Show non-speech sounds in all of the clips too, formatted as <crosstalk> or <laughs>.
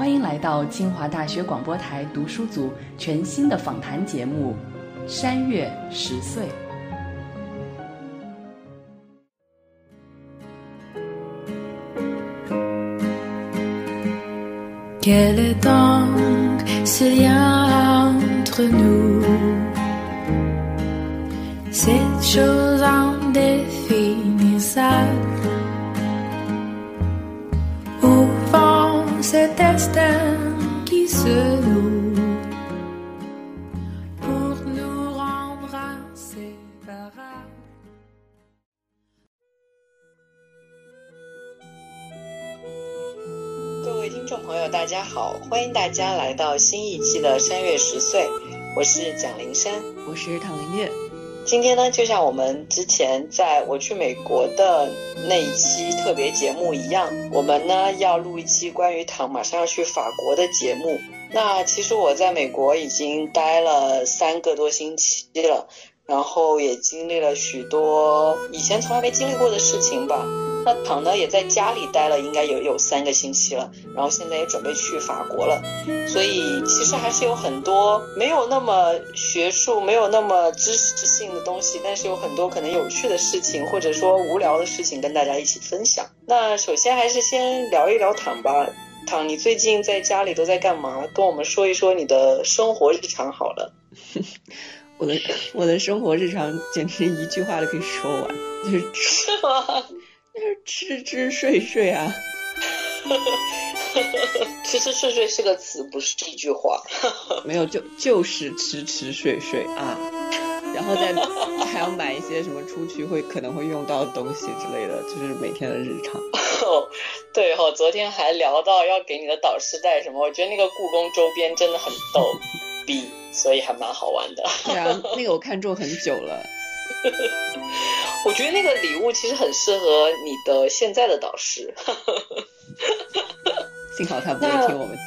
欢迎来到清华大学广播台读书组全新的访谈节目《山月十岁》。Quel est donc ce lien entre nous Cette chose indéfinissable 各位听众朋友，大家好，欢迎大家来到新一期的《山月十岁》，我是蒋灵山，我是唐林月。今天呢，就像我们之前在我去美国的那一期特别节目一样，我们呢要录一期关于唐马上要去法国的节目。那其实我在美国已经待了三个多星期了，然后也经历了许多以前从来没经历过的事情吧。那躺呢也在家里待了应该有有三个星期了，然后现在也准备去法国了。所以其实还是有很多没有那么学术、没有那么知识性的东西，但是有很多可能有趣的事情，或者说无聊的事情跟大家一起分享。那首先还是先聊一聊躺吧，躺，你最近在家里都在干嘛？跟我们说一说你的生活日常好了。<laughs> 我的我的生活日常简直一句话都可以说完，就是是吗？<laughs> 就是吃吃睡睡啊。<laughs> 吃吃睡睡是个词，不是一句话。没有，就就是吃吃睡睡啊，然后再还要买一些什么出去会可能会用到的东西之类的，就是每天的日常。<laughs> 对哈、昨天还聊到要给你的导师带什么，我觉得那个故宫周边真的很逗逼，所以还蛮好玩的。对啊，<laughs> 那个我看中很久了。我觉得那个礼物其实很适合你的现在的导师。幸好他不会听我们。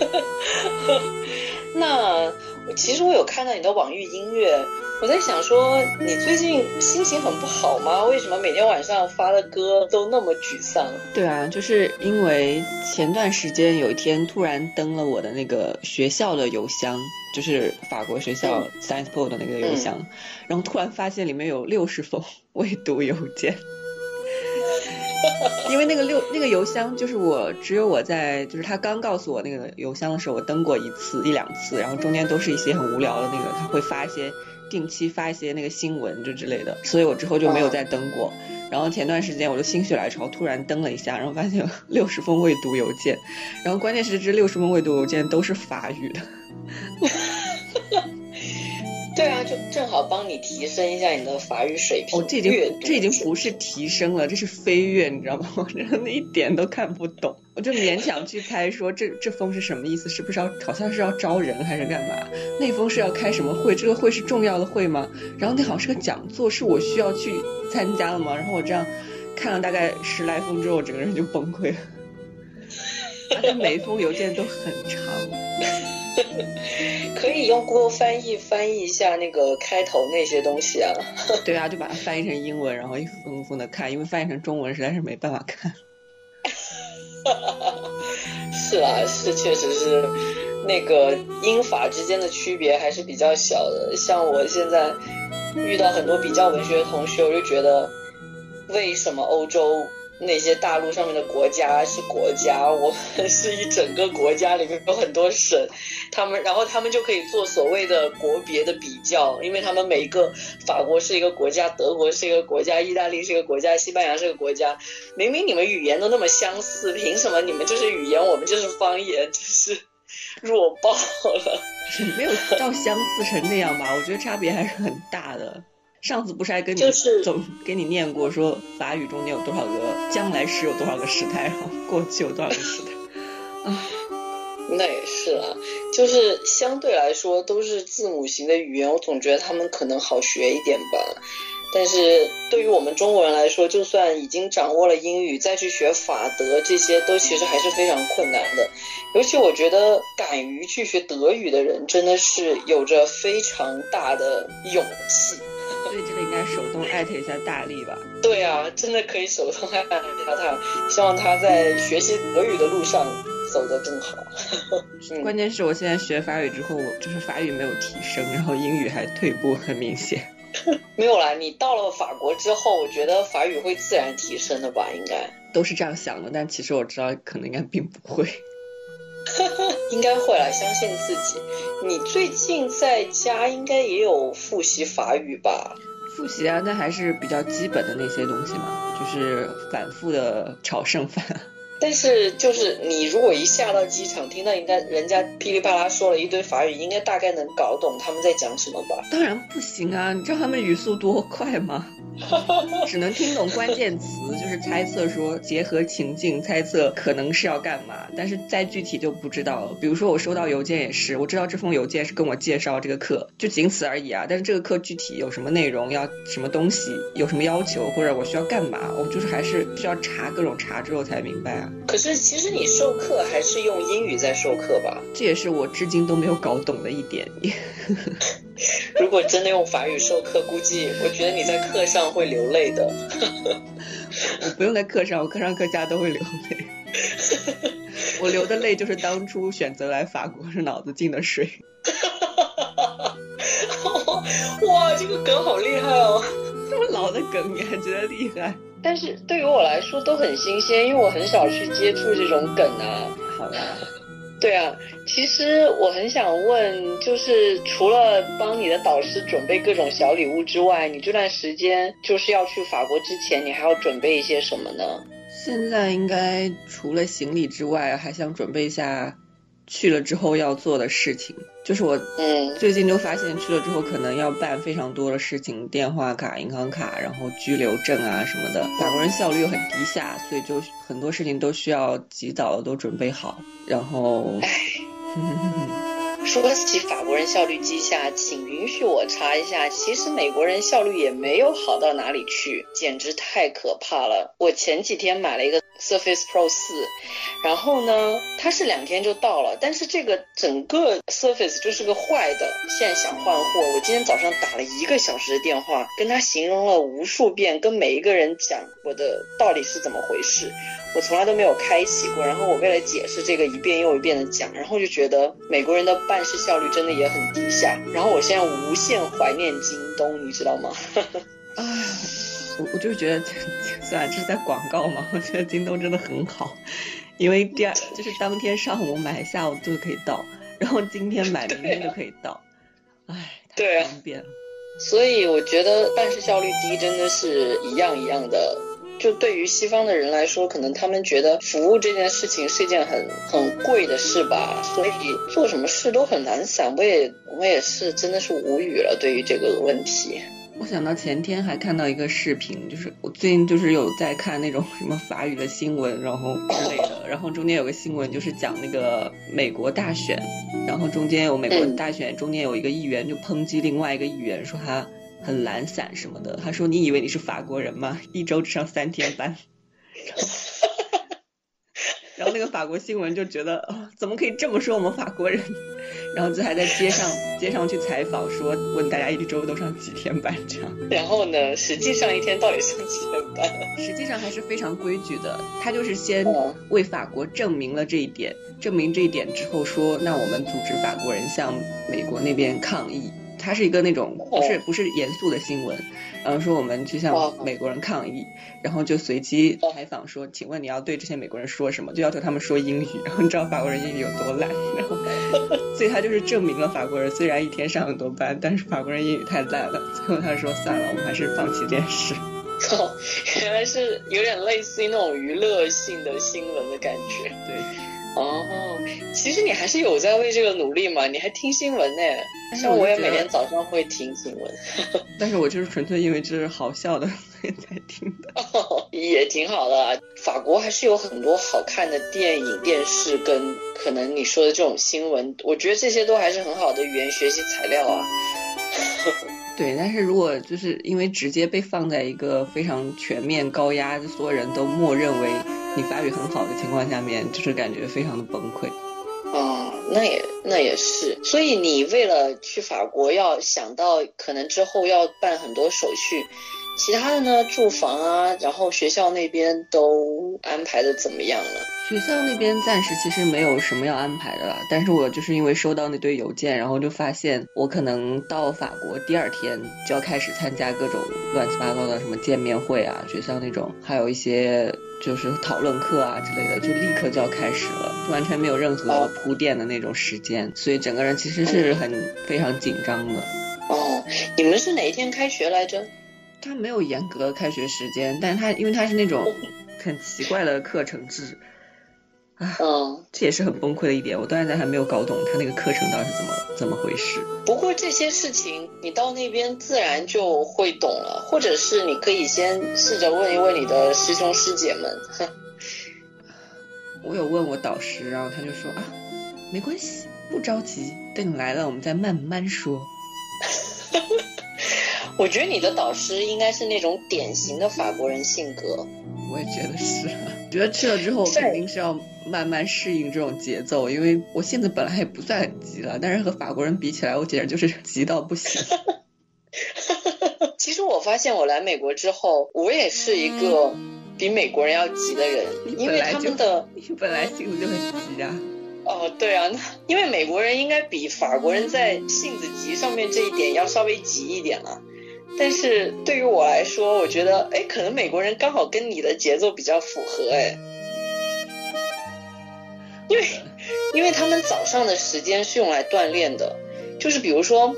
<laughs> 那其实我有看到你的网易音乐，我在想说你最近心情很不好吗？为什么每天晚上发的歌都那么沮丧？对啊，就是因为前段时间有一天突然登了我的那个学校的邮箱，就是法国学校 Science Po 的那个邮箱，然后突然发现里面有六十封未读邮件。<laughs> 因为那个六那个邮箱就是我只有我在就是他刚告诉我那个邮箱的时候，我登过一次一两次，然后中间都是一些很无聊的那个，他会发一些定期发一些那个新闻就之类的，所以我之后就没有再登过。然后前段时间我就心血来潮突然登了一下，然后发现有六十封未读邮件，然后关键是这六十封未读邮件都是法语的。对啊，就正好帮你提升一下你的法语水平。哦，这已经这已经不是提升了，这是飞跃，你知道吗？<laughs> 我真的一点都看不懂，我就勉强去猜说这这封是什么意思？是不是要好像是要招人还是干嘛？那封是要开什么会？这个会是重要的会吗？然后那好像是个讲座，是我需要去参加的吗？然后我这样看了大概十来封之后，我整个人就崩溃了。<laughs> 而且每一封邮件都很长。<laughs> 可以用 Google 翻译翻译一下那个开头那些东西啊。<laughs> 对啊，就把它翻译成英文，然后一封一封的看，因为翻译成中文实在是没办法看。<laughs> 是啊，是确实是那个英法之间的区别还是比较小的。像我现在遇到很多比较文学的同学，我就觉得为什么欧洲那些大陆上面的国家是国家，我们是一整个国家里面有很多省，他们然后他们就可以做所谓的国别的比较，因为他们每一个法国是一个国家，德国是一个国家，意大利是一个国家，西班牙是个国家，明明你们语言都那么相似，凭什么你们就是语言，我们就是方言，真是弱爆了。<laughs> 没有到相似成那样吧？我觉得差别还是很大的。上次不是还跟你就是总给你念过，说法语中间有多少个将来时有多少个时态，然后过去有多少个时态啊？<laughs> 那也是啊，就是相对来说都是字母型的语言，我总觉得他们可能好学一点吧。但是对于我们中国人来说，就算已经掌握了英语，再去学法德，这些都其实还是非常困难的。尤其我觉得，敢于去学德语的人，真的是有着非常大的勇气。所以这个应该手动艾特一下大力吧。对啊，真的可以手动艾特他，希望他在学习德语的路上走得更好。<laughs> 嗯关键是我现在学法语之后，就是法语没有提升，然后英语还退步很明显。<laughs> 没有啦，你到了法国之后，我觉得法语会自然提升的吧？应该，都是这样想的，但其实我知道可能应该并不会。<laughs> 应该会啦，相信自己。你最近在家应该也有复习法语吧？复习啊，那还是比较基本的那些东西嘛，就是反复的炒剩饭。但是就是你如果一下到机场，听到应该人家噼里啪啦说了一堆法语，应该大概能搞懂他们在讲什么吧？当然不行啊！你知道他们语速多快吗？<laughs> 只能听懂关键词，就是猜测说结合情境猜测可能是要干嘛，但是再具体就不知道了。比如说我收到邮件也是，我知道这封邮件是跟我介绍这个课，就仅此而已啊。但是这个课具体有什么内容，要什么东西，有什么要求，或者我需要干嘛，我就是还是需要查各种查之后才明白啊。可是其实你授课还是用英语在授课吧？这也是我至今都没有搞懂的一点。<laughs> 如果真的用法语授课，估计我觉得你在课上会流泪的。我 <laughs> 不用在课上，我课上课下都会流泪。我流的泪就是当初选择来法国是脑子进的水。<laughs> 哇，这个梗好厉害哦！这么老的梗你还觉得厉害？但是对于我来说都很新鲜，因为我很少去接触这种梗啊。好啦，对啊，其实我很想问，就是除了帮你的导师准备各种小礼物之外，你这段时间就是要去法国之前，你还要准备一些什么呢？现在应该除了行李之外，还想准备一下去了之后要做的事情。就是我嗯，最近就发现去了之后可能要办非常多的事情，电话卡、银行卡，然后居留证啊什么的。法国人效率又很低下，所以就很多事情都需要及早的都准备好。然后，<laughs> 说起法国人效率低下，请允许我查一下，其实美国人效率也没有好到哪里去，简直太可怕了。我前几天买了一个 Surface Pro 四，然后呢，它是两天就到了，但是这个整个 Surface 就是个坏的，现在想换货，我今天早上打了一个小时的电话，跟他形容了无数遍，跟每一个人讲我的到底是怎么回事。我从来都没有开启过，然后我为了解释这个一遍又一遍的讲，然后就觉得美国人的办事效率真的也很低下，然后我现在无限怀念京东，你知道吗？<laughs> 唉，我我就觉得，虽然这是在广告嘛，我觉得京东真的很好，因为第二就是当天上午买，下午就可以到，然后今天买，明天就可以到，唉，太方便了。所以我觉得办事效率低真的是一样一样的。就对于西方的人来说，可能他们觉得服务这件事情是一件很很贵的事吧，所以做什么事都很难散。我也我也是真的是无语了，对于这个问题。我想到前天还看到一个视频，就是我最近就是有在看那种什么法语的新闻，然后之类的，然后中间有个新闻就是讲那个美国大选，然后中间有美国大选，中间有一个议员就抨击另外一个议员说他很懒散什么的，他说你以为你是法国人吗？<laughs> 一周只上三天班。<laughs> 然后那个法国新闻就觉得，哦，怎么可以这么说我们法国人？<laughs> 然后就还在街上街上去采访，说问大家一周都上几天班这样。然后呢，实际上一天到底上几天班？实际上还是非常规矩的，他就是先嗯为法国证明了这一点，证明这一点之后说，那我们组织法国人向美国那边抗议。它是一个那种不是不是严肃的新闻，然后说我们去向哦美国人抗议，然后就随机采访说，请问你要对这些美国人说什么？就要求他们说英语，然后你知道法国人英语有多烂，然后 <laughs> 所以他就是证明了法国人虽然一天上很多班，但是法国人英语太烂了，最后他说算了，我们还是放弃这件事。哦，<laughs> 原来是有点类似于那种娱乐性的新闻的感觉。对，哦，其实你还是有在为这个努力嘛，你还听新闻呢。像我也每天早上会听新闻，<laughs> 但是我就是纯粹因为这是好笑的 <laughs> 所以才听的。哦，也挺好的啊。法国还是有很多好看的电影、电视跟可能你说的这种新闻，我觉得这些都还是很好的语言学习材料啊。<laughs> 对，但是如果就是因为直接被放在一个非常全面高压，所有人都默认为你法语很好的情况下面，就是感觉非常的崩溃。哦，那也那也是，所以你为了去法国，要想到可能之后要办很多手续，其他的呢，住房啊，然后学校那边都安排的怎么样了？学校那边暂时其实没有什么要安排的了，但是我就是因为收到那堆邮件，然后就发现我可能到法国第二天就要开始参加各种乱七八糟的什么见面会啊，学校那种，还有一些。就是讨论课啊之类的，就立刻就要开始了，完全没有任何铺垫的那种时间，所以整个人其实是很非常紧张的。哦，你们是哪一天开学来着？他没有严格的开学时间，但是他因为他是那种很奇怪的课程制。嗯，这也是很崩溃的一点，我到现在还没有搞懂他那个课程到底是怎么怎么回事。不过这些事情你到那边自然就会懂了，或者是你可以先试着问一问你的师兄师姐们。我有问我导师，然后他就说啊，没关系，不着急，等你来了我们再慢慢说。<laughs> 我觉得你的导师应该是那种典型的法国人性格。我也觉得是，<laughs> 觉得去了之后肯定是要慢慢适应这种节奏，因为我性子本来也不算很急了，但是和法国人比起来，我简直就是 <laughs> 急到不行。<laughs> 其实我发现我来美国之后，我也是一个比美国人要急的人，因为他们的你本来性子就很急啊。哦，对啊，那因为美国人应该比法国人在性子急上面这一点要稍微急一点了。但是对于我来说，我觉得，哎，可能美国人刚好跟你的节奏比较符合，哎，因为，因为他们早上的时间是用来锻炼的，就是比如说。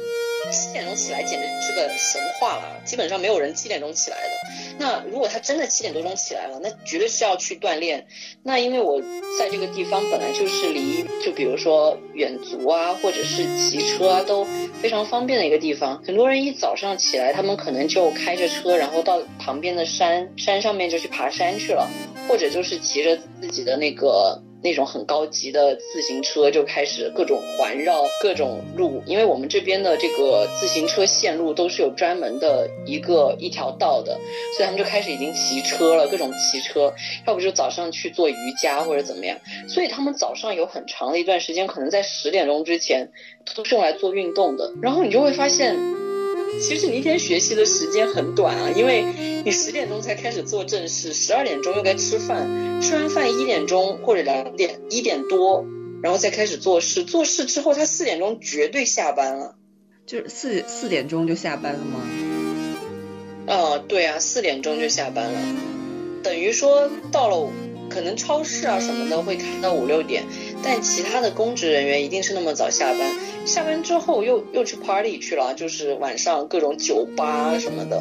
七点钟起来简直是个神话了，基本上没有人七点钟起来的。那如果他真的七点多钟起来了，那绝对是要去锻炼。那因为我在这个地方本来就是离，就比如说远足啊，或者是骑车啊，都非常方便的一个地方。很多人一早上起来，他们可能就开着车，然后到旁边的山山上面就去爬山去了，或者就是骑着自己的那个。那种很高级的自行车就开始各种环绕各种路，因为我们这边的这个自行车线路都是有专门的一个一条道的，所以他们就开始已经骑车了，各种骑车，要不就早上去做瑜伽或者怎么样，所以他们早上有很长的一段时间，可能在十点钟之前都是用来做运动的，然后你就会发现。其实你一天学习的时间很短啊，因为你十点钟才开始做正事，十二点钟又该吃饭，吃完饭一点钟或者两点一点多，然后再开始做事，做事之后他四点钟绝对下班了，就是四四点钟就下班了吗？啊，对啊，四点钟就下班了，等于说到了可能超市啊什么的会开到五六点，但其他的公职人员一定是那么早下班。下班之后又又去 party 去了，就是晚上各种酒吧什么的，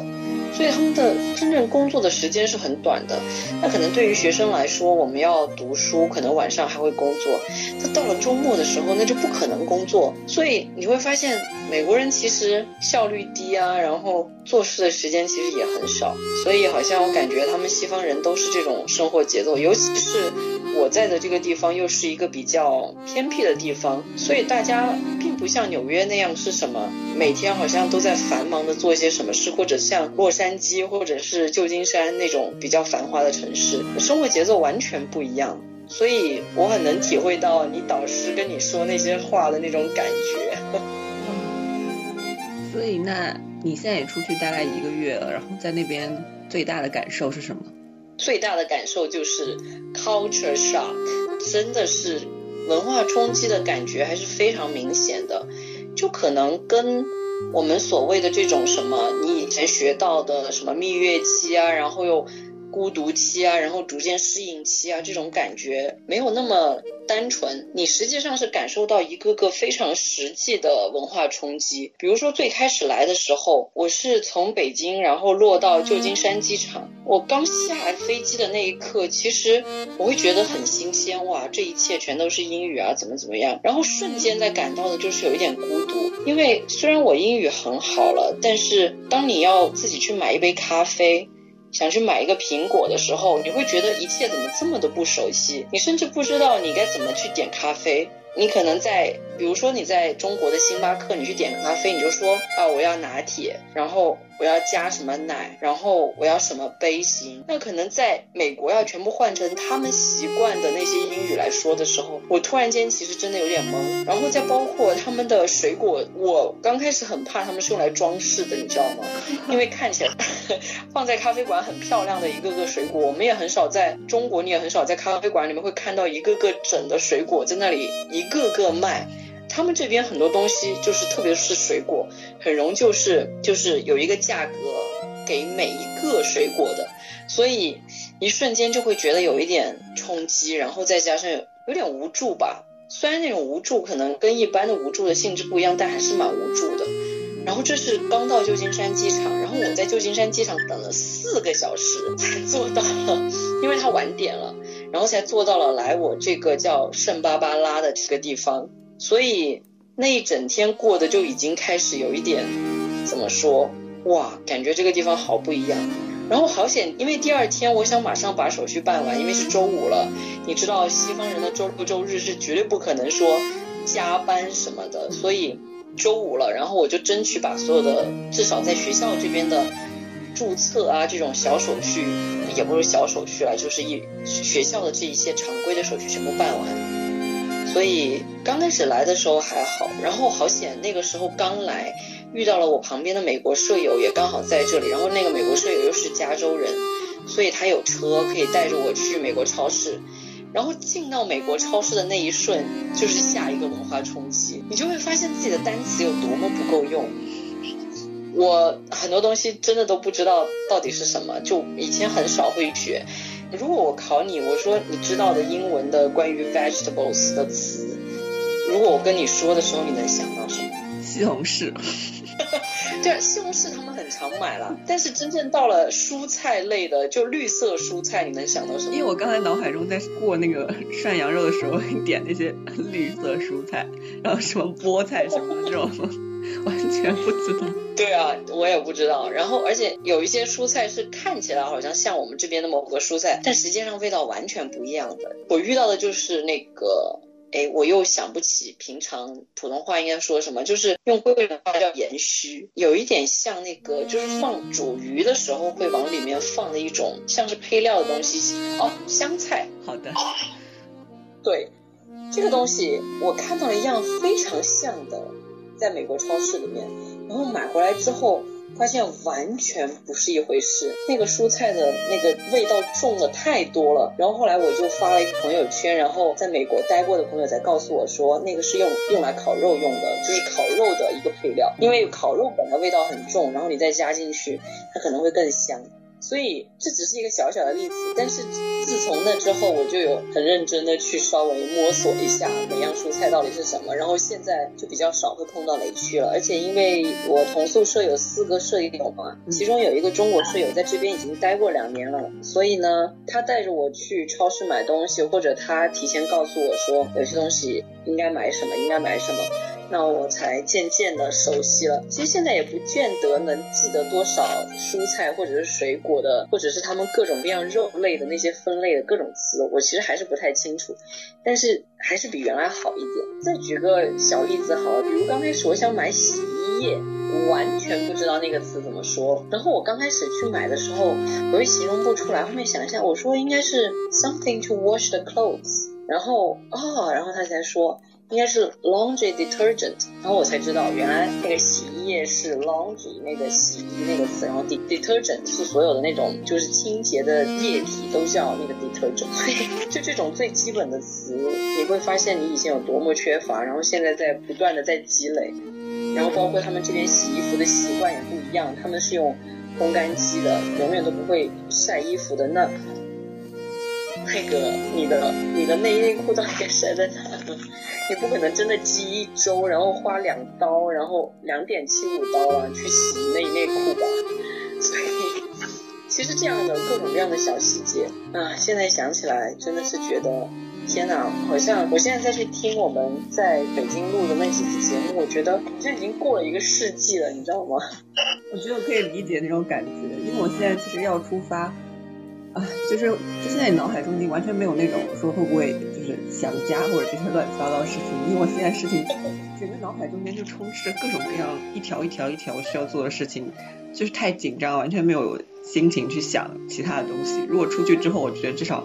所以他们的真正工作的时间是很短的。那可能对于学生来说，我们要读书，可能晚上还会工作。那到了周末的时候，那就不可能工作。所以你会发现，美国人其实效率低啊，然后做事的时间其实也很少。所以好像我感觉他们西方人都是这种生活节奏，尤其是。我在的这个地方又是一个比较偏僻的地方，所以大家并不像纽约那样是什么每天好像都在繁忙的做一些什么事，或者像洛杉矶或者是旧金山那种比较繁华的城市，生活节奏完全不一样。所以我很能体会到你导师跟你说那些话的那种感觉。<laughs> 所以那你现在也出去大概一个月了，然后在那边最大的感受是什么？最大的感受就是 culture shock，真的是文化冲击的感觉还是非常明显的，就可能跟我们所谓的这种什么你以前学到的什么蜜月期啊，然后又孤独期啊，然后逐渐适应期啊，这种感觉没有那么单纯。你实际上是感受到一个个非常实际的文化冲击。比如说最开始来的时候，我是从北京，然后落到旧金山机场。我刚下飞机的那一刻，其实我会觉得很新鲜哇，这一切全都是英语啊，怎么怎么样。然后瞬间在感到的就是有一点孤独，因为虽然我英语很好了，但是当你要自己去买一杯咖啡。想去买一个苹果的时候，你会觉得一切怎么这么的不熟悉？你甚至不知道你该怎么去点咖啡。你可能在，比如说你在中国的星巴克，你去点咖啡，你就说啊，我要拿铁，然后。我要加什么奶，然后我要什么杯型？那可能在美国要全部换成他们习惯的那些英语来说的时候，我突然间其实真的有点懵。然后再包括他们的水果，我刚开始很怕他们是用来装饰的，你知道吗？<laughs> 因为看起来放在咖啡馆很漂亮的一个个水果，我们也很少在中国，你也很少在咖啡馆里面会看到一个个整的水果在那里一个个卖。他们这边很多东西就是特别是水果，很容易就是就是有一个价格给每一个水果的，所以一瞬间就会觉得有一点冲击，然后再加上有点无助吧。虽然那种无助可能跟一般的无助的性质不一样，但还是蛮无助的。然后这是刚到旧金山机场，然后我在旧金山机场等了四个小时才坐到了，因为他晚点了，然后才坐到了来我这个叫圣巴巴拉的这个地方。所以那一整天过得就已经开始有一点，怎么说？哇，感觉这个地方好不一样。然后好险，因为第二天我想马上把手续办完，因为是周五了。你知道西方人的周六周日是绝对不可能说加班什么的，所以周五了，然后我就争取把所有的至少在学校这边的注册啊这种小手续，也不是小手续了，就是一学校的这一些常规的手续全部办完。所以刚开始来的时候还好，然后好险那个时候刚来，遇到了我旁边的美国舍友，也刚好在这里。然后那个美国舍友又是加州人，所以他有车可以带着我去美国超市。然后进到美国超市的那一瞬，就是下一个文化冲击，你就会发现自己的单词有多么不够用。我很多东西真的都不知道到底是什么，就以前很少会学。如果我考你，我说你知道的英文的关于 vegetables 的词，如果我跟你说的时候，你能想到什么？西红柿。<laughs> 对，西红柿他们很常买了，但是真正到了蔬菜类的，就绿色蔬菜，你能想到什么？因为我刚才脑海中在过那个涮羊肉的时候，<laughs> 点那些绿色蔬菜，然后什么菠菜什么的这种。<laughs> 完全不知道。对啊，我也不知道。然后，而且有一些蔬菜是看起来好像像我们这边的某个蔬菜，但实际上味道完全不一样的。我遇到的就是那个，哎，我又想不起平常普通话应该说什么，就是用贵贵的话叫盐须，有一点像那个，就是放煮鱼的时候会往里面放的一种像是配料的东西。哦，香菜。好的。对，这个东西我看到了一样非常像的。在美国超市里面，然后买回来之后，发现完全不是一回事。那个蔬菜的那个味道重的太多了。然后后来我就发了一个朋友圈，然后在美国待过的朋友才告诉我说，那个是用用来烤肉用的，就是烤肉的一个配料。因为烤肉本来味道很重，然后你再加进去，它可能会更香。所以这只是一个小小的例子，但是自从那之后，我就有很认真的去稍微摸索一下每样蔬菜到底是什么，然后现在就比较少会碰到雷区了。而且因为我同宿舍有四个舍友嘛，其中有一个中国舍友在这边已经待过两年了，所以呢，他带着我去超市买东西，或者他提前告诉我说有些东西应该买什么，应该买什么。那我才渐渐的熟悉了。其实现在也不见得能记得多少蔬菜或者是水果的，或者是他们各种各样肉类的那些分类的各种词，我其实还是不太清楚。但是还是比原来好一点。再举个小例子好了，比如刚开始我想买洗衣液，我完全不知道那个词怎么说。然后我刚开始去买的时候，我又形容不出来。后面想一下，我说应该是 something to wash the clothes。然后啊，然后他才说。应该是 laundry detergent，然后我才知道原来那个洗衣液是 laundry 那个洗衣那个词，然后 detergent 是所有的那种就是清洁的液体都叫那个 detergent，<laughs> 就这种最基本的词，你会发现你以前有多么缺乏，然后现在在不断的在积累。然后包括他们这边洗衣服的习惯也不一样，他们是用烘干机的，永远都不会晒衣服的。那那个你的你的内衣内裤到底该晒在哪？<laughs> 你不可能真的积一周，然后花两刀，然后两点七五刀啊去洗内衣内裤吧。所以其实这样的各种各样的小细节啊，现在想起来真的是觉得。天哪，好像我现在再去听我们在北京录的那几期节目，我觉得好像已经过了一个世纪了，你知道吗？<laughs> 我觉得我可以理解那种感觉，因为我现在其实要出发，啊，就是就现在脑海中已经完全没有那种说会不会就是想家或者这些乱七八糟的事情，因为我现在事情整个脑海中间就充斥着各种各样一条一条一条需要做的事情，就是太紧张，完全没有心情去想其他的东西。如果出去之后，我觉得至少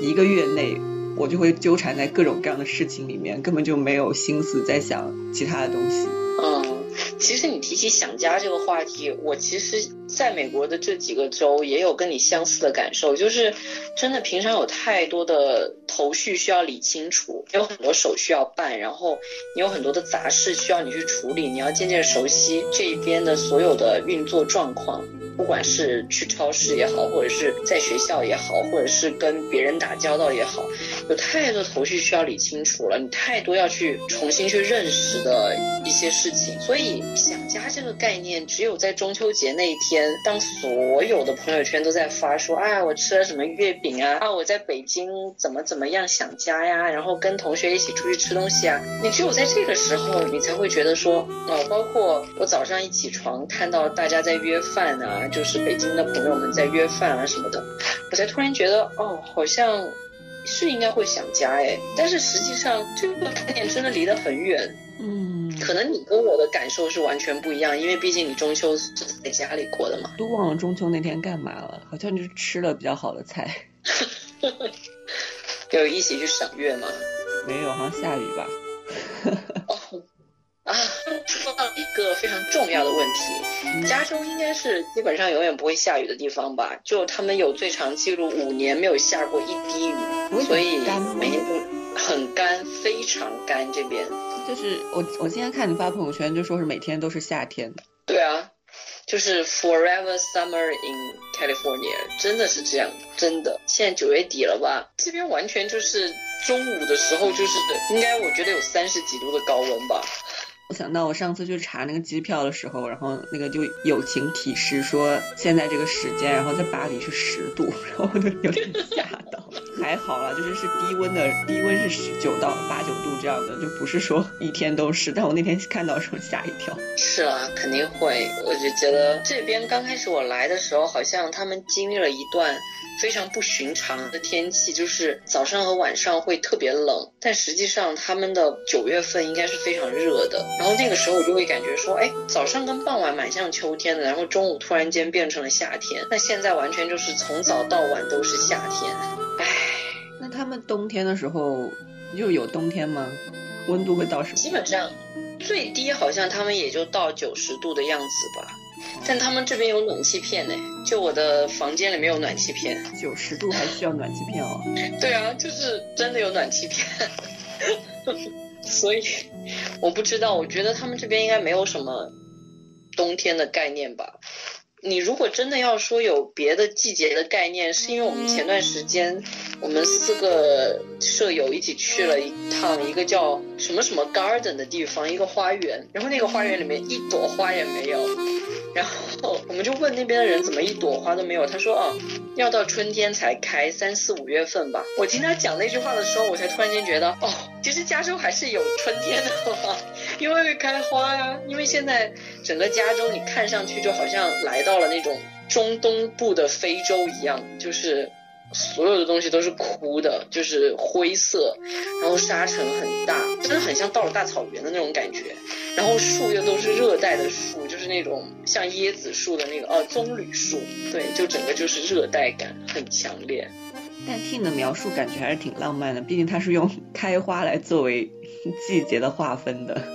一个月内。我就会纠缠在各种各样的事情里面，根本就没有心思在想其他的东西。嗯，其实你提起想家这个话题，我其实在美国的这几个州也有跟你相似的感受，就是真的平常有太多的头绪需要理清楚，有很多手续要办，然后你有很多的杂事需要你去处理，你要渐渐熟悉这一边的所有的运作状况。不管是去超市也好，或者是在学校也好，或者是跟别人打交道也好，有太多头绪需要理清楚了，你太多要去重新去认识的一些事情。所以想家这个概念，只有在中秋节那一天，当所有的朋友圈都在发说，哎，我吃了什么月饼啊，啊，我在北京怎么怎么样想家呀，然后跟同学一起出去吃东西啊，你只有在这个时候，你才会觉得说，哦，包括我早上一起床看到大家在约饭啊。就是北京的朋友们在约饭啊什么的，我才突然觉得哦，好像是应该会想家哎，但是实际上这个概念真的离得很远。嗯，可能你跟我的感受是完全不一样，因为毕竟你中秋是在家里过的嘛。都忘了中秋那天干嘛了，好像就是吃了比较好的菜。有 <laughs> 一起去赏月吗？没有，好像下雨吧。<laughs> 哦。啊，说到一个非常重要的问题，加州应该是基本上永远不会下雨的地方吧？就他们有最长记录五年没有下过一滴雨，所以每年都很干，非常干。这边就是我，我今天看你发朋友圈，就说是每天都是夏天。对啊，就是 forever summer in California，真的是这样，真的。现在九月底了吧？这边完全就是中午的时候，就是应该我觉得有三十几度的高温吧。我想到我上次去查那个机票的时候，然后那个就友情提示说现在这个时间，然后在巴黎是十度，<laughs> 然后我就有点吓到。还好啦，就是是低温的，低温是十九到八九度这样的，就不是说一天都是。但我那天看到的时候吓一跳。是啊，肯定会。我就觉得这边刚开始我来的时候，好像他们经历了一段。非常不寻常的天气，就是早上和晚上会特别冷，但实际上他们的九月份应该是非常热的。然后那个时候我就会感觉说，哎，早上跟傍晚蛮像秋天的，然后中午突然间变成了夏天。那现在完全就是从早到晚都是夏天。唉，那他们冬天的时候又有冬天吗？温度会到什么？基本上最低好像他们也就到九十度的样子吧。但他们这边有暖气片呢，就我的房间里没有暖气片。九十度还需要暖气片哦？<laughs> 对啊，就是真的有暖气片。<laughs> 所以我不知道，我觉得他们这边应该没有什么冬天的概念吧。你如果真的要说有别的季节的概念，是因为我们前段时间我们四个舍友一起去了一趟一个叫什么什么 garden 的地方，一个花园，然后那个花园里面一朵花也没有。然后我们就问那边的人怎么一朵花都没有，他说啊，要到春天才开，三四五月份吧。我听他讲那句话的时候，我才突然间觉得，哦，其实加州还是有春天的，因为会开花呀。因为现在整个加州你看上去就好像来到了那种中东部的非洲一样，就是。所有的东西都是枯的，就是灰色，然后沙尘很大，真的很像到了大草原的那种感觉。然后树又都是热带的树，就是那种像椰子树的那个，呃，棕榈树，对，就整个就是热带感很强烈。但听你的描述，感觉还是挺浪漫的，毕竟它是用 <laughs> 开花来作为 <laughs> 季节的划分的。<laughs>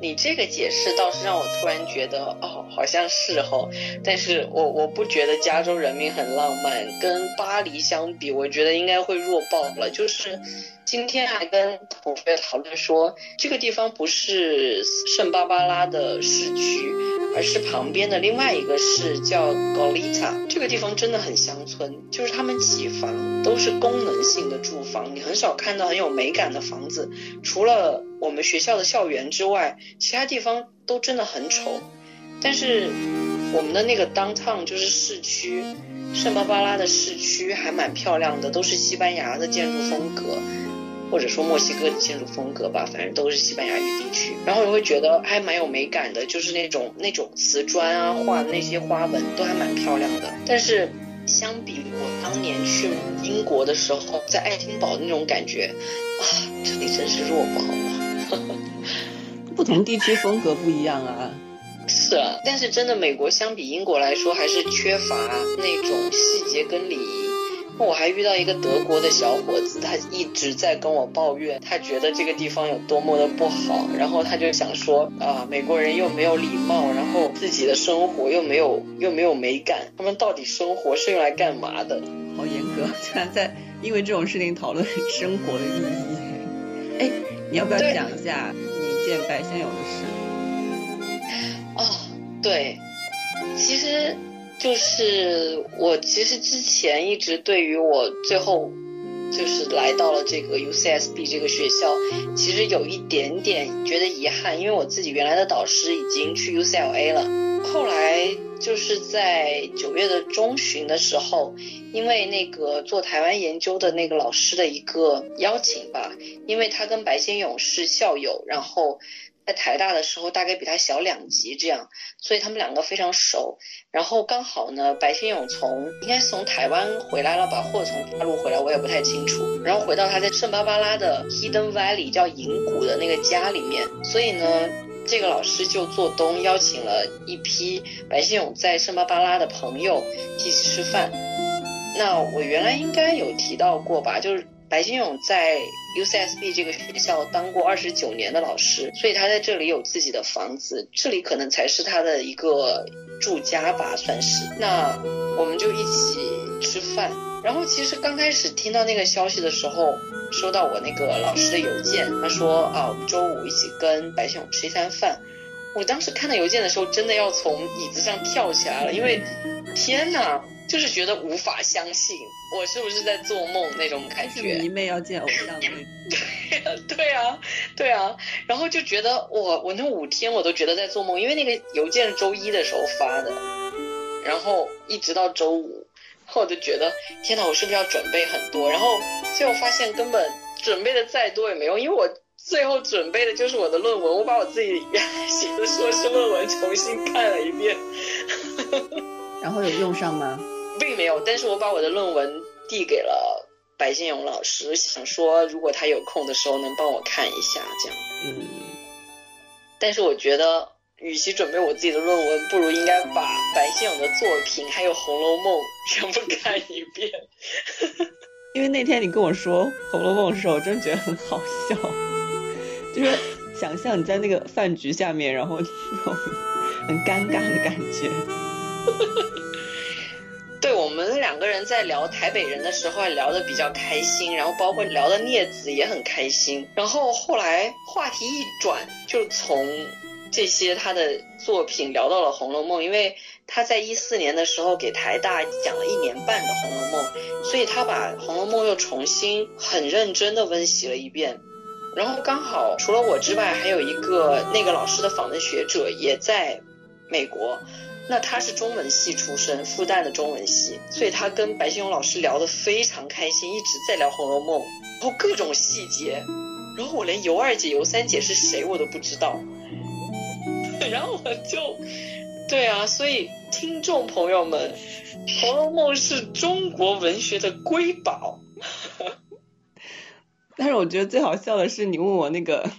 你这个解释倒是让我突然觉得，哦，好像是哦，但是我我不觉得加州人民很浪漫，跟巴黎相比，我觉得应该会弱爆了。就是今天还跟同学讨论说，这个地方不是圣巴巴拉的市区，而是旁边的另外一个市叫 Golita。这个地方真的很乡村，就是他们起房都是功能性的住房，你很少看到很有美感的房子。除了我们学校的校园之外，其他地方都真的很丑。但是我们的那个 downtown 就是市区，圣巴巴拉的市区还蛮漂亮的，都是西班牙的建筑风格。或者说墨西哥的建筑风格吧，反正都是西班牙语地区。然后你会觉得还蛮有美感的，就是那种那种瓷砖啊画的那些花纹都还蛮漂亮的。但是相比我当年去英国的时候，在爱丁堡那种感觉啊，这里真是弱爆了。<laughs> 不同地区风格不一样啊。是啊，但是真的美国相比英国来说，还是缺乏那种细节跟礼仪。我还遇到一个德国的小伙子，他一直在跟我抱怨，他觉得这个地方有多么的不好，然后他就想说啊，美国人又没有礼貌，然后自己的生活又没有又没有美感，他们到底生活是用来干嘛的？好严格，<laughs> 竟然在因为这种事情讨论生活的意义。哎，你要不要讲一下你见白先勇的事？哦，对，其实。就是我其实之前一直对于我最后就是来到了这个 UCSB 这个学校，其实有一点点觉得遗憾，因为我自己原来的导师已经去 UCLA 了。后来就是在九月的中旬的时候，因为那个做台湾研究的那个老师的一个邀请吧，因为他跟白先勇是校友，然后。在台大的时候，大概比他小两级这样，所以他们两个非常熟。然后刚好呢，白先勇从应该是从台湾回来了吧，或者从大陆回来，我也不太清楚。然后回到他在圣巴巴拉的 Hidden Valley 叫银谷的那个家里面，所以呢，这个老师就做东邀请了一批白先勇在圣巴巴拉的朋友一起吃饭。那我原来应该有提到过吧，就是。白先勇在 UCSB 这个学校当过二十九年的老师，所以他在这里有自己的房子，这里可能才是他的一个住家吧，算是。那我们就一起吃饭，然后其实刚开始听到那个消息的时候，收到我那个老师的邮件，他说啊，周五一起跟白先勇吃一餐饭。我当时看到邮件的时候，真的要从椅子上跳起来了，因为天哪！就是觉得无法相信，我是不是在做梦那种感觉？迷妹要见偶像的那种。<laughs> 对啊，对啊，然后就觉得我我那五天我都觉得在做梦，因为那个邮件是周一的时候发的，然后一直到周五，我就觉得天哪，我是不是要准备很多？然后最后发现根本准备的再多也没用，因为我最后准备的就是我的论文，我把我自己写的硕士论文重新看了一遍。<laughs> 然后有用上吗？并没有，但是我把我的论文递给了白先勇老师，想说如果他有空的时候能帮我看一下，这样。嗯。但是我觉得，与其准备我自己的论文，不如应该把白先勇的作品还有《红楼梦》全部看一遍。<laughs> 因为那天你跟我说《红楼梦》的时候，我真觉得很好笑，<laughs> 就是想象你在那个饭局下面，然后那种很尴尬的感觉。<laughs> 对我们两个人在聊台北人的时候，还聊得比较开心，然后包括聊的镊子也很开心。然后后来话题一转，就从这些他的作品聊到了《红楼梦》，因为他在一四年的时候给台大讲了一年半的《红楼梦》，所以他把《红楼梦》又重新很认真的温习了一遍。然后刚好除了我之外，还有一个那个老师的访问学者也在美国。那他是中文系出身，复旦的中文系，所以他跟白先勇老师聊得非常开心，一直在聊《红楼梦》，然后各种细节，然后我连尤二姐、尤三姐是谁我都不知道，<laughs> 然后我就，对啊，所以听众朋友们，《红楼梦》是中国文学的瑰宝，<laughs> 但是我觉得最好笑的是你问我那个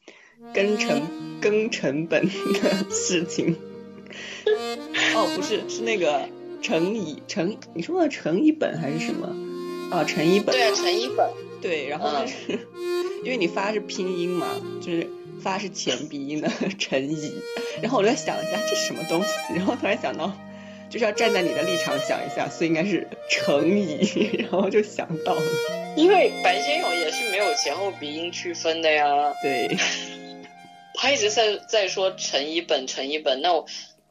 <laughs> 庚成庚成本的事情。哦，不是，是那个陈乙陈，你说的陈一本还是什么？啊，陈一本。对啊，陈一本。对，然后就是，因为你发是拼音嘛，就是发是前鼻音的陈乙，然后我就在想一下这什么东西，然后突然想到，就是要站在你的立场想一下，所以应该是乘以，<laughs> 然后就想到了。因为白先勇也是没有前后鼻音区分的呀。对，<laughs> 他一直在在说成一本成一本，那我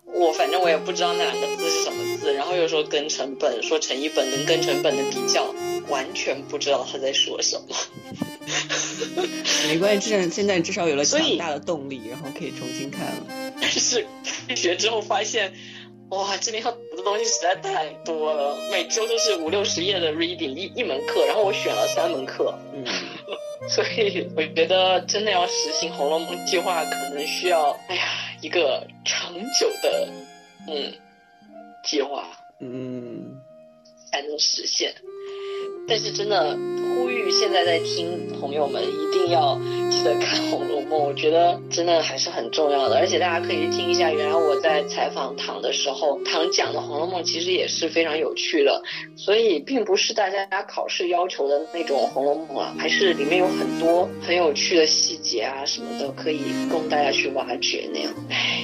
我反正我也不知道那两个字是什么字，然后又说跟成本，说成一本跟根成本的比较，完全不知道他在说什么。<laughs> 没关系，现现在至少有了强大的动力，然后可以重新看了。但是开学之后发现，哇，这边要读的东西实在太多了，每周都是五六十页的 reading 一一门课，然后我选了三门课，嗯，<laughs> 所以我觉得真的要实行《红楼梦》计划，可能需要哎呀一个长久的嗯计划嗯，才能实现。但是真的现在在听朋友们一定要记得看《红楼梦》，我觉得真的还是很重要的。而且大家可以听一下，原来我在采访唐的时候，唐讲的《红楼梦》其实也是非常有趣的，所以并不是大家考试要求的那种《红楼梦》啊，还是里面有很多很有趣的细节啊什么的，可以供大家去挖掘那样。唉，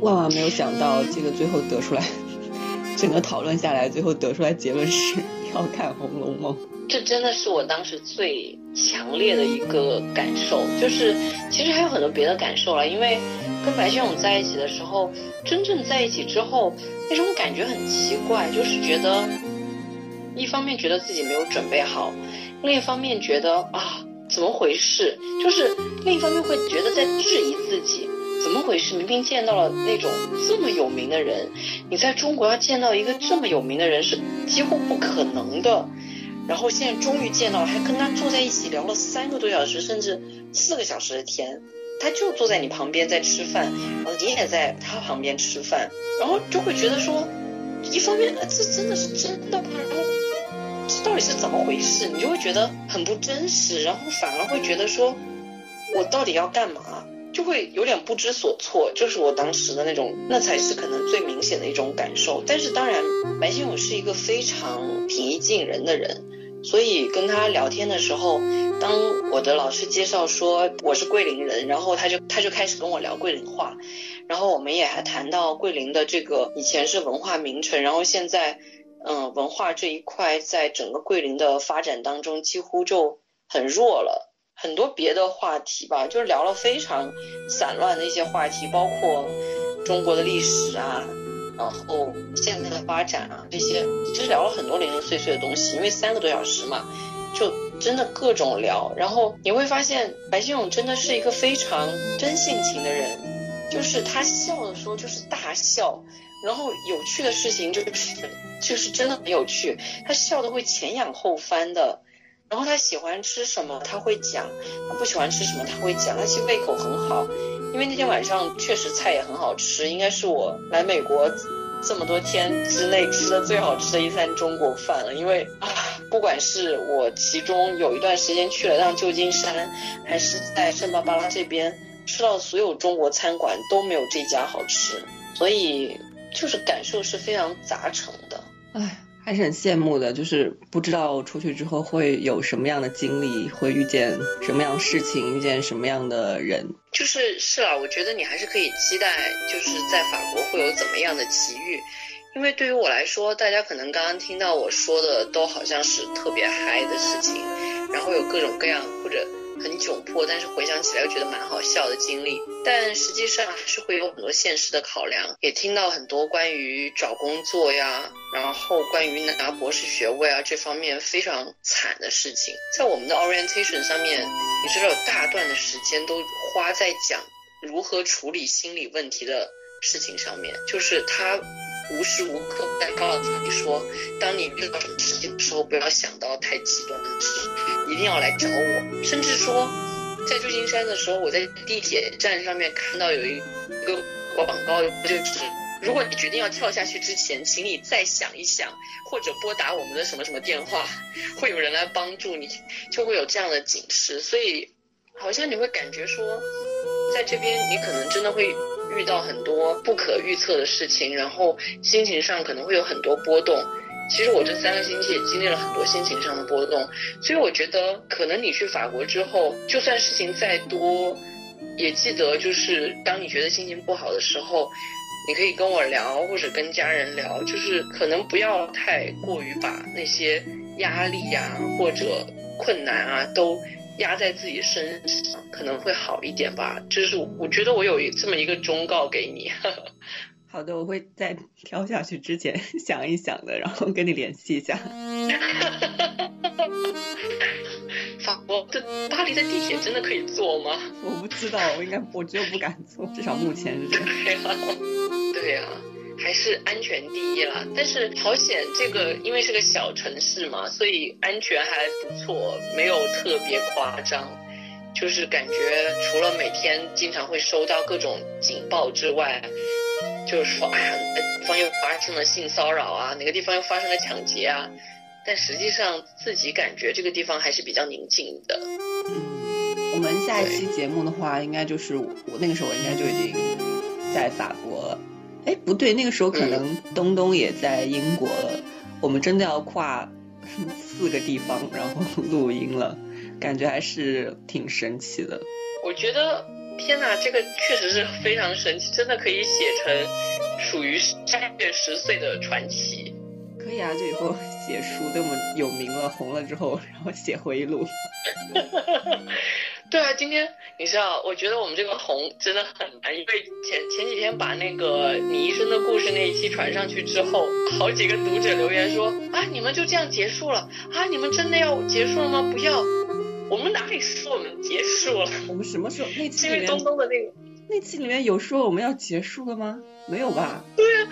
万万没有想到，这个最后得出来，<laughs> 整个讨论下来，最后得出来结论是要看《红楼梦》。这真的是我当时最强烈的一个感受，就是其实还有很多别的感受了，因为跟白先勇在一起的时候，真正在一起之后，那种感觉很奇怪，就是觉得一方面觉得自己没有准备好，另一方面觉得啊怎么回事，就是另一方面会觉得在质疑自己。怎么回事？明明见到了那种这么有名的人，你在中国要见到一个这么有名的人是几乎不可能的。然后现在终于见到了，还跟他坐在一起聊了三个多小时，甚至四个小时的天。他就坐在你旁边在吃饭，然后你也在他旁边吃饭，然后就会觉得说，一方面这真的是真的吗？然后这到底是怎么回事？你就会觉得很不真实，然后反而会觉得说，我到底要干嘛？就会有点不知所措，就是我当时的那种，那才是可能最明显的一种感受。但是当然，白先勇是一个非常平易近人的人，所以跟他聊天的时候，当我的老师介绍说我是桂林人，然后他就他就开始跟我聊桂林话，然后我们也还谈到桂林的这个以前是文化名城，然后现在嗯文化这一块在整个桂林的发展当中几乎就很弱了。很多别的话题吧，就是聊了非常散乱的一些话题，包括中国的历史啊，然后现在的发展啊这些，其实聊了很多零零碎碎的东西。因为三个多小时嘛，就真的各种聊。然后你会发现，白先勇真的是一个非常真性情的人，就是他笑的时候就是大笑，然后有趣的事情就是就是真的很有趣，他笑的会前仰后翻的。然后他喜欢吃什么，他会讲；他不喜欢吃什么，他会讲。他其实胃口很好，因为那天晚上确实菜也很好吃，应该是我来美国这么多天之内吃的最好吃的一餐中国饭了。因为啊，不管是我其中有一段时间去了趟旧金山，还是在圣巴巴拉这边吃到所有中国餐馆都没有这家好吃，所以就是感受是非常杂成的。唉，还是很羡慕的，就是不知道出去之后会有什么样的经历，会遇见什么样的事情，遇见什么样的人。就是是啊，我觉得你还是可以期待，就是在法国会有怎么样的奇遇。因为对于我来说，大家可能刚刚听到我说的都好像是特别嗨的事情，然后有各种各样或者很窘迫，但是回想起来又觉得蛮好笑的经历。但实际上还是会有很多现实的考量，也听到很多关于找工作呀，然后关于拿博士学位啊这方面非常惨的事情。在我们的 orientation 上面，你知道有大段的时间都花在讲如何处理心理问题的事情上面，就是他无时无刻在告诉你说，当你遇到什么事情的时候，不要想到太极端的事，一定要来找我。甚至说，在旧金山的时候，我在地铁站上面看到有一一个广告，就是如果你决定要跳下去之前，请你再想一想，或者拨打我们的什么什么电话，会有人来帮助你，就会有这样的警示。所以，好像你会感觉说，在这边你可能真的会遇到很多不可预测的事情，然后心情上可能会有很多波动。其实我这三个星期也经历了很多心情上的波动，所以我觉得可能你去法国之后，就算事情再多，也记得就是当你觉得心情不好的时候，你可以跟我聊，或者跟家人聊，就是可能不要太过于把那些压力呀、或者困难啊都压在自己身上，可能会好一点吧。就是我觉得我有一这么一个忠告给你。<laughs> 好的，我会在跳下去之前 <laughs> 想一想的，然后跟你联系一下。<laughs> 法国的巴黎的地铁真的可以坐吗？我不知道，我应该我觉得不敢坐，至少目前是这样。对呀、对呀、还是安全第一啦。但是朝鲜，这个因为是个小城市嘛，所以安全还不错，没有特别夸张。就是感觉除了每天经常会收到各种警报之外，就是说，哎呀，哪个地方又发生了性骚扰啊，哪个地方又发生了抢劫啊。但实际上自己感觉这个地方还是比较宁静的。嗯，我们下一期节目的话，应该就是我那个时候我应该就已经在法国。哎，不对，那个时候可能东东也在英国了。我们真的要跨四个地方，然后录音了，感觉还是挺神奇的。我觉得，天哪，这个确实是非常神奇，真的可以写成属于山月十岁的传奇。可以啊，就以后写书，等我们有名了、红了之后，然后写回忆录。<laughs> 对啊，今天你知道，我觉得我们这个红真的很难，因为前前几天把那个你医生的故事那一期传上去之后，好几个读者留言说啊，你们就这样结束了啊？你们真的要结束了吗？不要，我们哪里说我们结束了？<laughs> 我们什么时候那是期因为东东的那个。那期里面有说我们要结束了吗？没有吧？对啊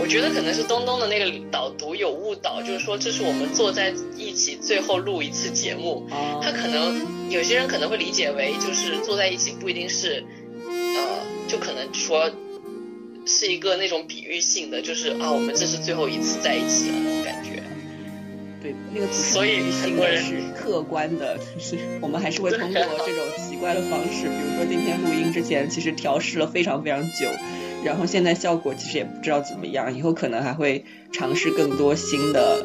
我觉得可能是东东的那个导读有误导，就是说这是我们坐在一起最后录一次节目，啊他可能有些人可能会理解为就是坐在一起不一定是，呃，就可能说是一个那种比喻性的，就是啊我们这是最后一次在一起了那种感觉。对，那个不是所以理性的，很多人是客观的，就是我们还是会通过这种奇怪的方式，比如说今天录音之前，其实调试了非常非常久，然后现在效果其实也不知道怎么样，以后可能还会尝试更多新的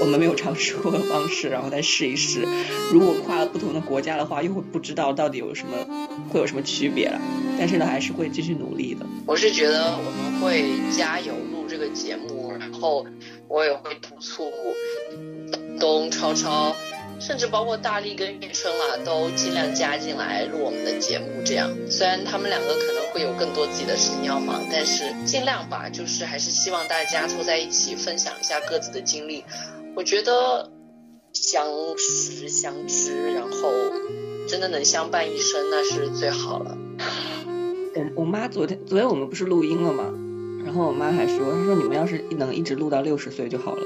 我们没有尝试过的方式，然后再试一试。如果跨了不同的国家的话，又会不知道到底有什么会有什么区别了，但是呢，还是会继续努力的。我是觉得我们会加油录这个节目，然后我也会督促东超超，甚至包括大力跟玉春啊，都尽量加进来录我们的节目。这样，虽然他们两个可能会有更多自己的事情要忙，但是尽量吧，就是还是希望大家凑在一起分享一下各自的经历。我觉得相识相知，然后真的能相伴一生，那是最好了。我我妈昨天昨天我们不是录音了吗？然后我妈还说，她说你们要是能一直录到六十岁就好了。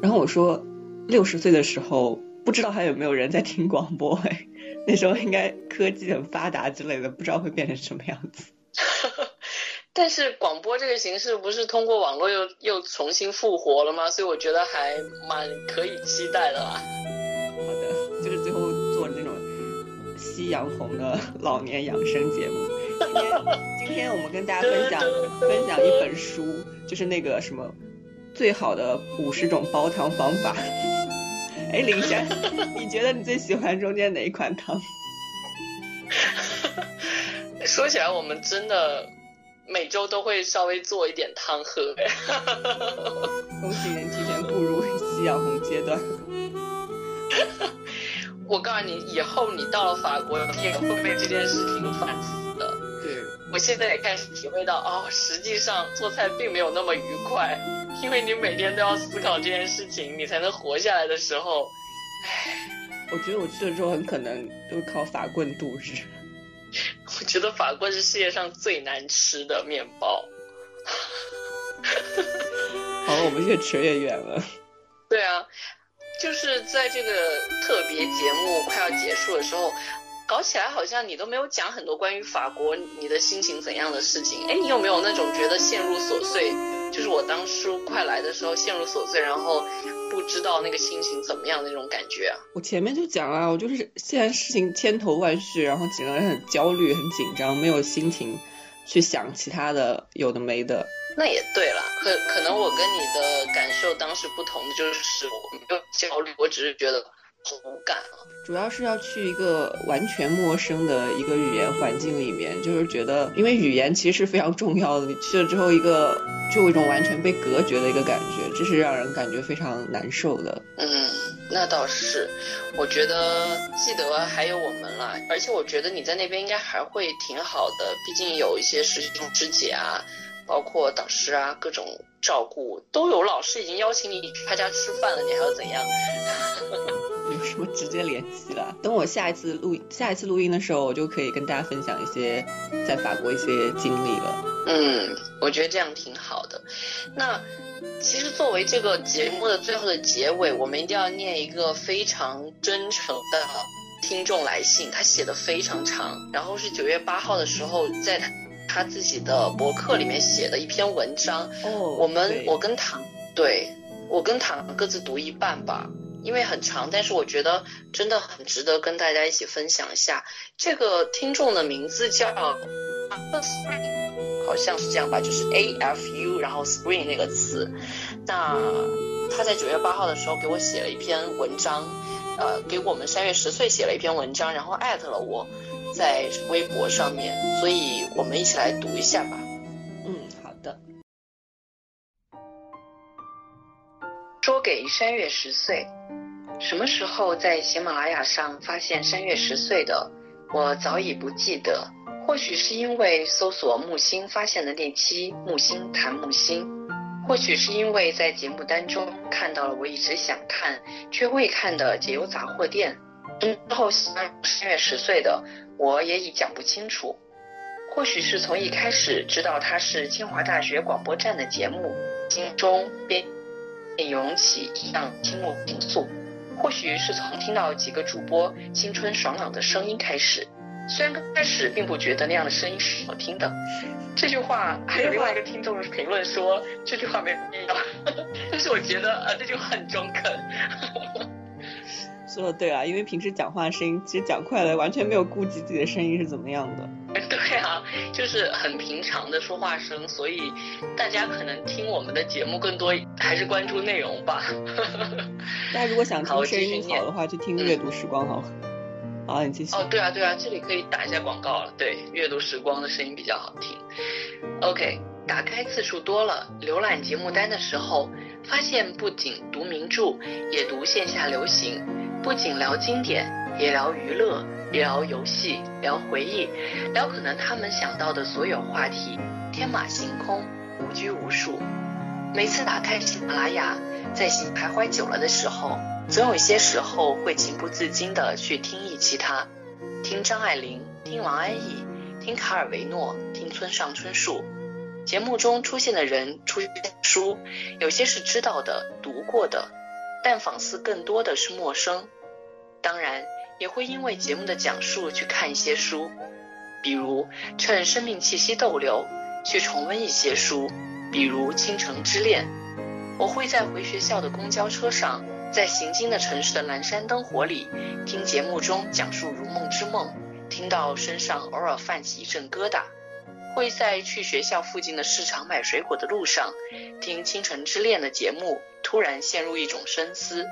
然后我说，六十岁的时候不知道还有没有人在听广播哎，那时候应该科技很发达之类的，不知道会变成什么样子。<laughs> 但是广播这个形式不是通过网络又又重新复活了吗？所以我觉得还蛮可以期待的啦。好的，就是最后做那种夕阳红的老年养生节目。今天今天我们跟大家分享分享一本书，就是那个什么最好的五十种煲汤方法。<laughs> 哎，林珊，<laughs> 你觉得你最喜欢中间哪一款汤？<laughs> 说起来，我们真的每周都会稍微做一点汤喝。恭喜您提前步入夕阳红阶段。我告诉你，以后你到了法国，你也会被这件事情烦死的。对，我现在也开始体会到，哦，实际上做菜并没有那么愉快，因为你每天都要思考这件事情，你才能活下来的时候，唉，我觉得我去了之后很可能就靠法棍度日。我觉得法棍是世界上最难吃的面包。<laughs> 好了，我们越扯越远了。<laughs> 对啊，就是在这个特别节目快要结束的时候，搞起来好像你都没有讲很多关于法国你的心情怎样的事情。哎，你有没有那种觉得陷入琐碎？就是我当初快来的时候陷入琐碎，然后不知道那个心情怎么样的那种感觉啊？我前面就讲了，我就是现在事情千头万绪，然后整个人很焦虑、很紧张，没有心情去想其他的有的没的。那也对啦，可可能我跟你的感受当时不同的就是我没有焦虑，我只是觉得足感啊。主要是要去一个完全陌生的一个语言环境里面，就是觉得，因为语言其实是非常重要的，你去了之后，一个就有一种完全被隔绝的一个感觉，这是让人感觉非常难受的。嗯，那倒是，我觉得记得还有我们啦，而且我觉得你在那边应该还会挺好的，毕竟有一些师兄师姐啊，包括导师啊，各种照顾都有。老师已经邀请你去他家吃饭了，你还要怎样？<laughs> 有什么直接联系了？等我下一次录下一次录音的时候，我就可以跟大家分享一些在法国一些经历了。嗯，我觉得这样挺好的。那其实作为这个节目的最后的结尾，我们一定要念一个非常真诚的听众来信，他写的非常长，然后是九月八号的时候在他他自己的博客里面写的一篇文章。哦我们我跟唐对我跟唐各自读一半吧，因为很长，但是我觉得真的很值得跟大家一起分享一下。这个听众的名字叫好像是这样吧，就是 A F U，然后 Spring 那个词。那他在九月八号的时候给我写了一篇文章，呃，给我们三月十岁写了一篇文章，然后艾特了我在微博上面，所以我们一起来读一下吧。嗯，好的。说给山月十岁，什么时候在喜马拉雅上发现山月十岁的，我早已不记得。或许是因为搜索木星发现的那期木星谈木星，或许是因为在节目单中看到了我一直想看却未看的解忧杂货店。之后喜欢山月十岁的，我也已讲不清楚。或许是从一开始知道它是清华大学广播站的节目，心中便便涌起一样倾慕情愫。或许是从听到几个主播青春爽朗的声音开始，虽然刚开始并不觉得那样的声音是好听的。这句话还有另外一个听众评论说这句话没有必要，<laughs> 但是我觉得呃这句话很中肯。说的对啊，因为平时讲话声音其实讲快了，完全没有顾及自己的声音是怎么样的。<laughs> 对啊，就是很平常的说话声，所以大家可能听我们的节目更多还是关注内容吧。<laughs> 大家如果想听声音好的话，就听阅读时光好了。好，你继续。哦，对啊，对啊，这里可以打一下广告了。对，阅读时光的声音比较好听。OK，打开次数多了，浏览节目单的时候，发现不仅读名著，也读线下流行，不仅聊经典，也聊娱乐，也聊游戏，聊回忆，聊可能他们想到的所有话题，天马行空，无拘无束。每次打开喜马拉雅，在心徘徊久了的时候，总有些时候会情不自禁地去听一期他，听张爱玲，听王安忆，听卡尔维诺，听村上春树。节目中出现的人、出现的书，有些是知道的、读过的，但仿似更多的是陌生。当然，也会因为节目的讲述去看一些书，比如趁生命气息逗留，去重温一些书，比如《倾城之恋》。我会在回学校的公交车上，在行经的城市的阑珊灯火里，听节目中讲述如梦之梦，听到身上偶尔泛起一阵疙瘩。会在去学校附近的市场买水果的路上，听《倾城之恋》的节目，突然陷入一种深思。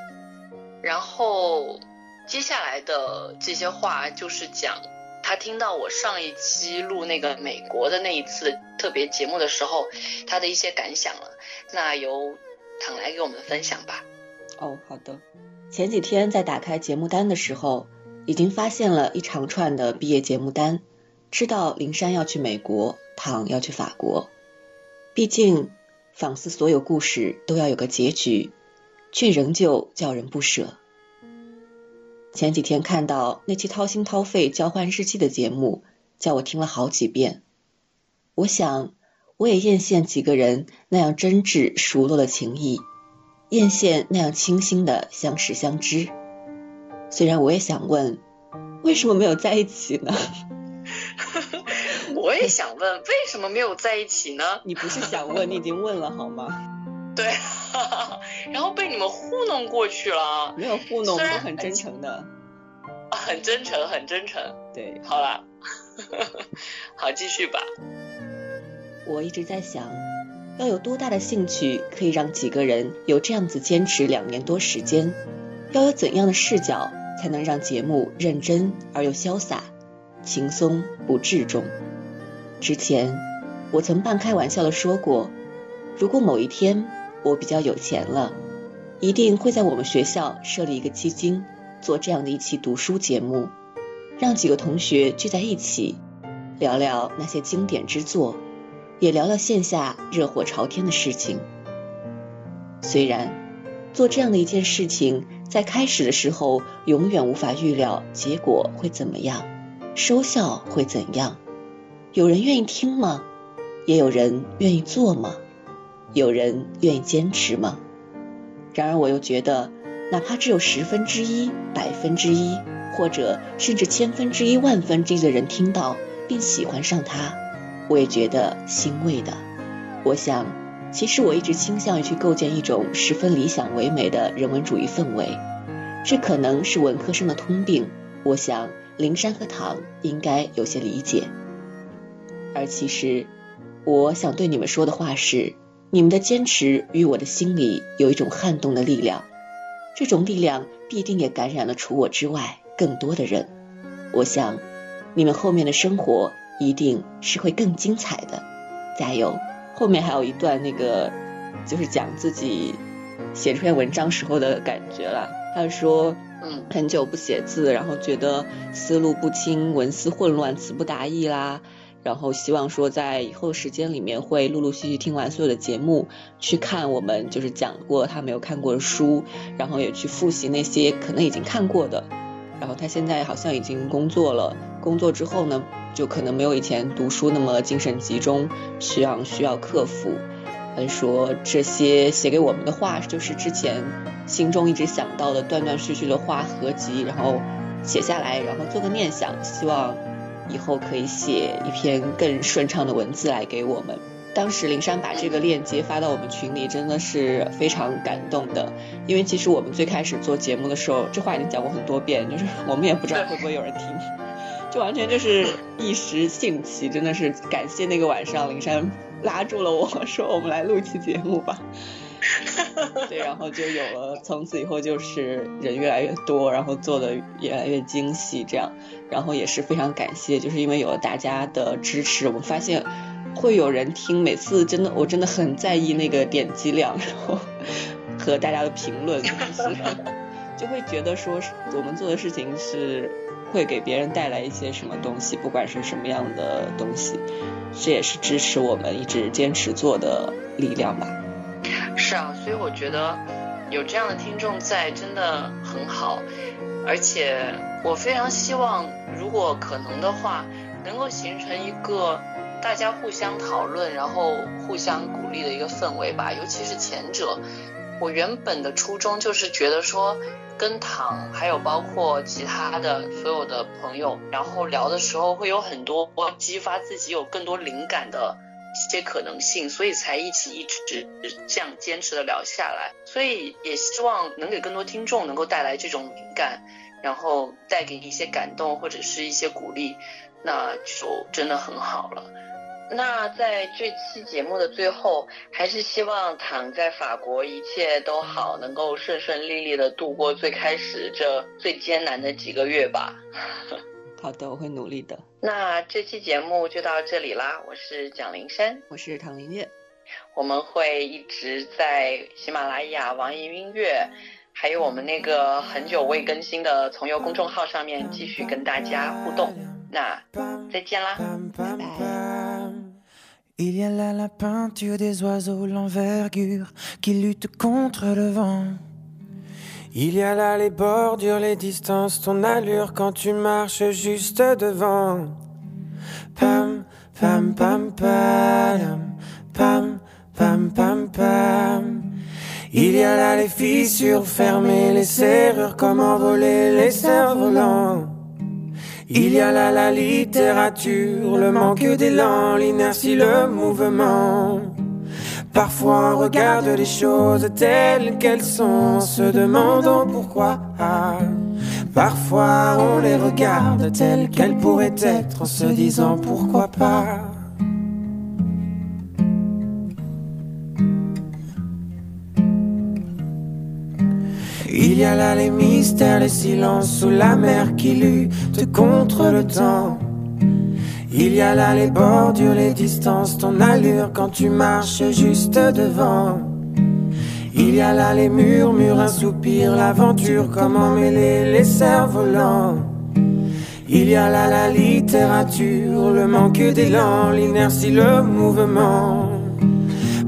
然后接下来的这些话就是讲他听到我上一期录那个美国的那一次特别节目的时候，他的一些感想了。那由躺来给我们分享吧。哦，好的。前几天在打开节目单的时候，已经发现了一长串的毕业节目单，知道灵山要去美国，唐要去法国。毕竟，仿似所有故事都要有个结局，却仍旧叫人不舍。前几天看到那期掏心掏肺交换日记的节目，叫我听了好几遍。我想，我也艳羡几个人那样真挚熟络的情谊。艳羡那样清新的相识相知。虽然我也想问，为什么没有在一起呢？我也想问，为什么没有在一起呢？你不是想问，你已经问了好吗？<laughs> 对，然后被你们糊弄过去了，没有糊弄，虽然都很真诚的。<laughs> 很真诚，很真诚。对，好啦，好，继续吧。我一直在想，要有多大的兴趣可以让几个人有这样子坚持两年多时间，要有怎样的视角，才能让节目认真而又潇洒，轻松不滞重？之前我曾半开玩笑的说过，如果某一天我比较有钱了，一定会在我们学校设立一个基金，做这样的一期读书节目，让几个同学聚在一起，聊聊那些经典之作，也聊聊线下热火朝天的事情。虽然做这样的一件事情，在开始的时候永远无法预料结果会怎么样，收效会怎样，有人愿意听吗？也有人愿意做吗？有人愿意坚持吗？然而我又觉得，哪怕只有十分之一、百分之一，或者甚至千分之一、万分之一的人听到并喜欢上它，我也觉得欣慰的。我想。其实我一直倾向于去构建一种十分理想唯美的人文主义氛围，这可能是文科生的通病。我想灵山和唐应该有些理解。而其实，我想对你们说的话是：你们的坚持与我的心里有一种撼动的力量，这种力量必定也感染了除我之外更多的人。我想，你们后面的生活一定是会更精彩的。加油！后面还有一段那个，就是讲自己写这篇文章时候的感觉了。他说，嗯，很久不写字，然后觉得思路不清，文思混乱，词不达意啦。然后希望说在以后时间里面会陆陆续续听完所有的节目，去看我们就是讲过他没有看过的书，然后也去复习那些可能已经看过的。然后他现在好像已经工作了，工作之后呢，就可能没有以前读书那么精神集中，需要需要克服。他说这些写给我们的话，就是之前心中一直想到的断断续续的话合集，然后写下来，然后做个念想，希望以后可以写一篇更顺畅的文字来给我们。当时林珊把这个链接发到我们群里，真的是非常感动的。因为其实我们最开始做节目的时候，这话已经讲过很多遍，就是我们也不知道会不会有人听，<laughs> 就完全就是一时兴起，真的是感谢那个晚上林珊拉住了我说我们来录一期节目吧。<laughs> 对，然后就有了，从此以后就是人越来越多，然后做的越来越精细，这样，然后也是非常感谢，就是因为有了大家的支持，我们发现。会有人听，每次真的，我真的很在意那个点击量，然后 <laughs> 和大家的评论，就 <laughs> 是就会觉得说我们做的事情是会给别人带来一些什么东西，不管是什么样的东西，这也是支持我们一直坚持做的力量吧。是啊，所以我觉得有这样的听众在真的很好，而且我非常希望，如果可能的话，能够形成一个。大家互相讨论，然后互相鼓励的一个氛围吧。尤其是前者，我原本的初衷就是觉得说，跟唐还有包括其他的所有的朋友，然后聊的时候会有很多激发自己有更多灵感的一些可能性，所以才一起一直这样坚持的聊下来。所以也希望能给更多听众能够带来这种灵感，然后带给你一些感动或者是一些鼓励，那就真的很好了。那在这期节目的最后，还是希望躺在法国一切都好，能够顺顺利利的度过最开始这最艰难的几个月吧。好的，我会努力的。那这期节目就到这里啦，我是蒋灵山，我是唐林月，我们会一直在喜马拉雅、网易音乐，还有我们那个很久未更新的从游公众号上面继续跟大家互动。那再见啦，拜拜。Il y a là la peinture des oiseaux, l'envergure qui lutte contre le vent. Il y a là les bordures, les distances, ton allure quand tu marches juste devant. Pam, pam, pam, pam, pam, pam, pam, pam. Il y a là les fissures fermées, les serrures, comme envoler les cerfs-volants. Il y a là la littérature, le manque d'élan, l'inertie, le mouvement. Parfois on regarde les choses telles qu'elles sont, se demandant pourquoi. Parfois on les regarde telles qu'elles pourraient être, en se disant pourquoi pas. Il y a là les mystères, les silences sous la mer qui luttent contre le temps. Il y a là les bordures, les distances, ton allure quand tu marches juste devant. Il y a là les murmures, un soupir, l'aventure, comment mêler les cerfs-volants. Il y a là la littérature, le manque d'élan, l'inertie, le mouvement.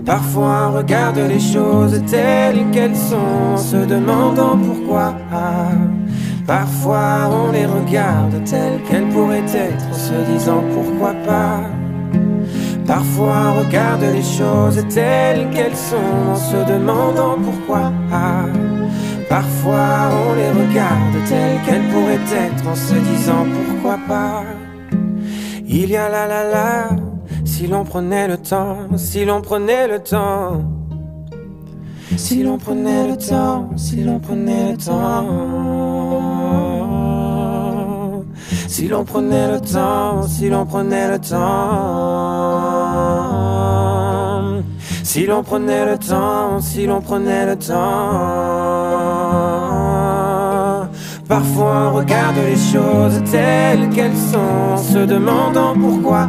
Parfois on regarde les choses telles qu'elles sont, se demandant pourquoi. Parfois on les regarde telles qu'elles pourraient être, en se disant pourquoi pas. Parfois on regarde les choses telles qu'elles sont, en se demandant pourquoi. Parfois on les regarde telles qu'elles pourraient être, en se disant pourquoi pas. Il y a la la la, si l'on prenait le temps, si l'on prenait le temps. Si l'on prenait le temps, si l'on prenait le temps. Si l'on prenait le temps, si l'on prenait le temps. Si l'on prenait le temps, si l'on prenait le temps. Parfois on regarde les choses telles qu'elles sont, se demandant pourquoi.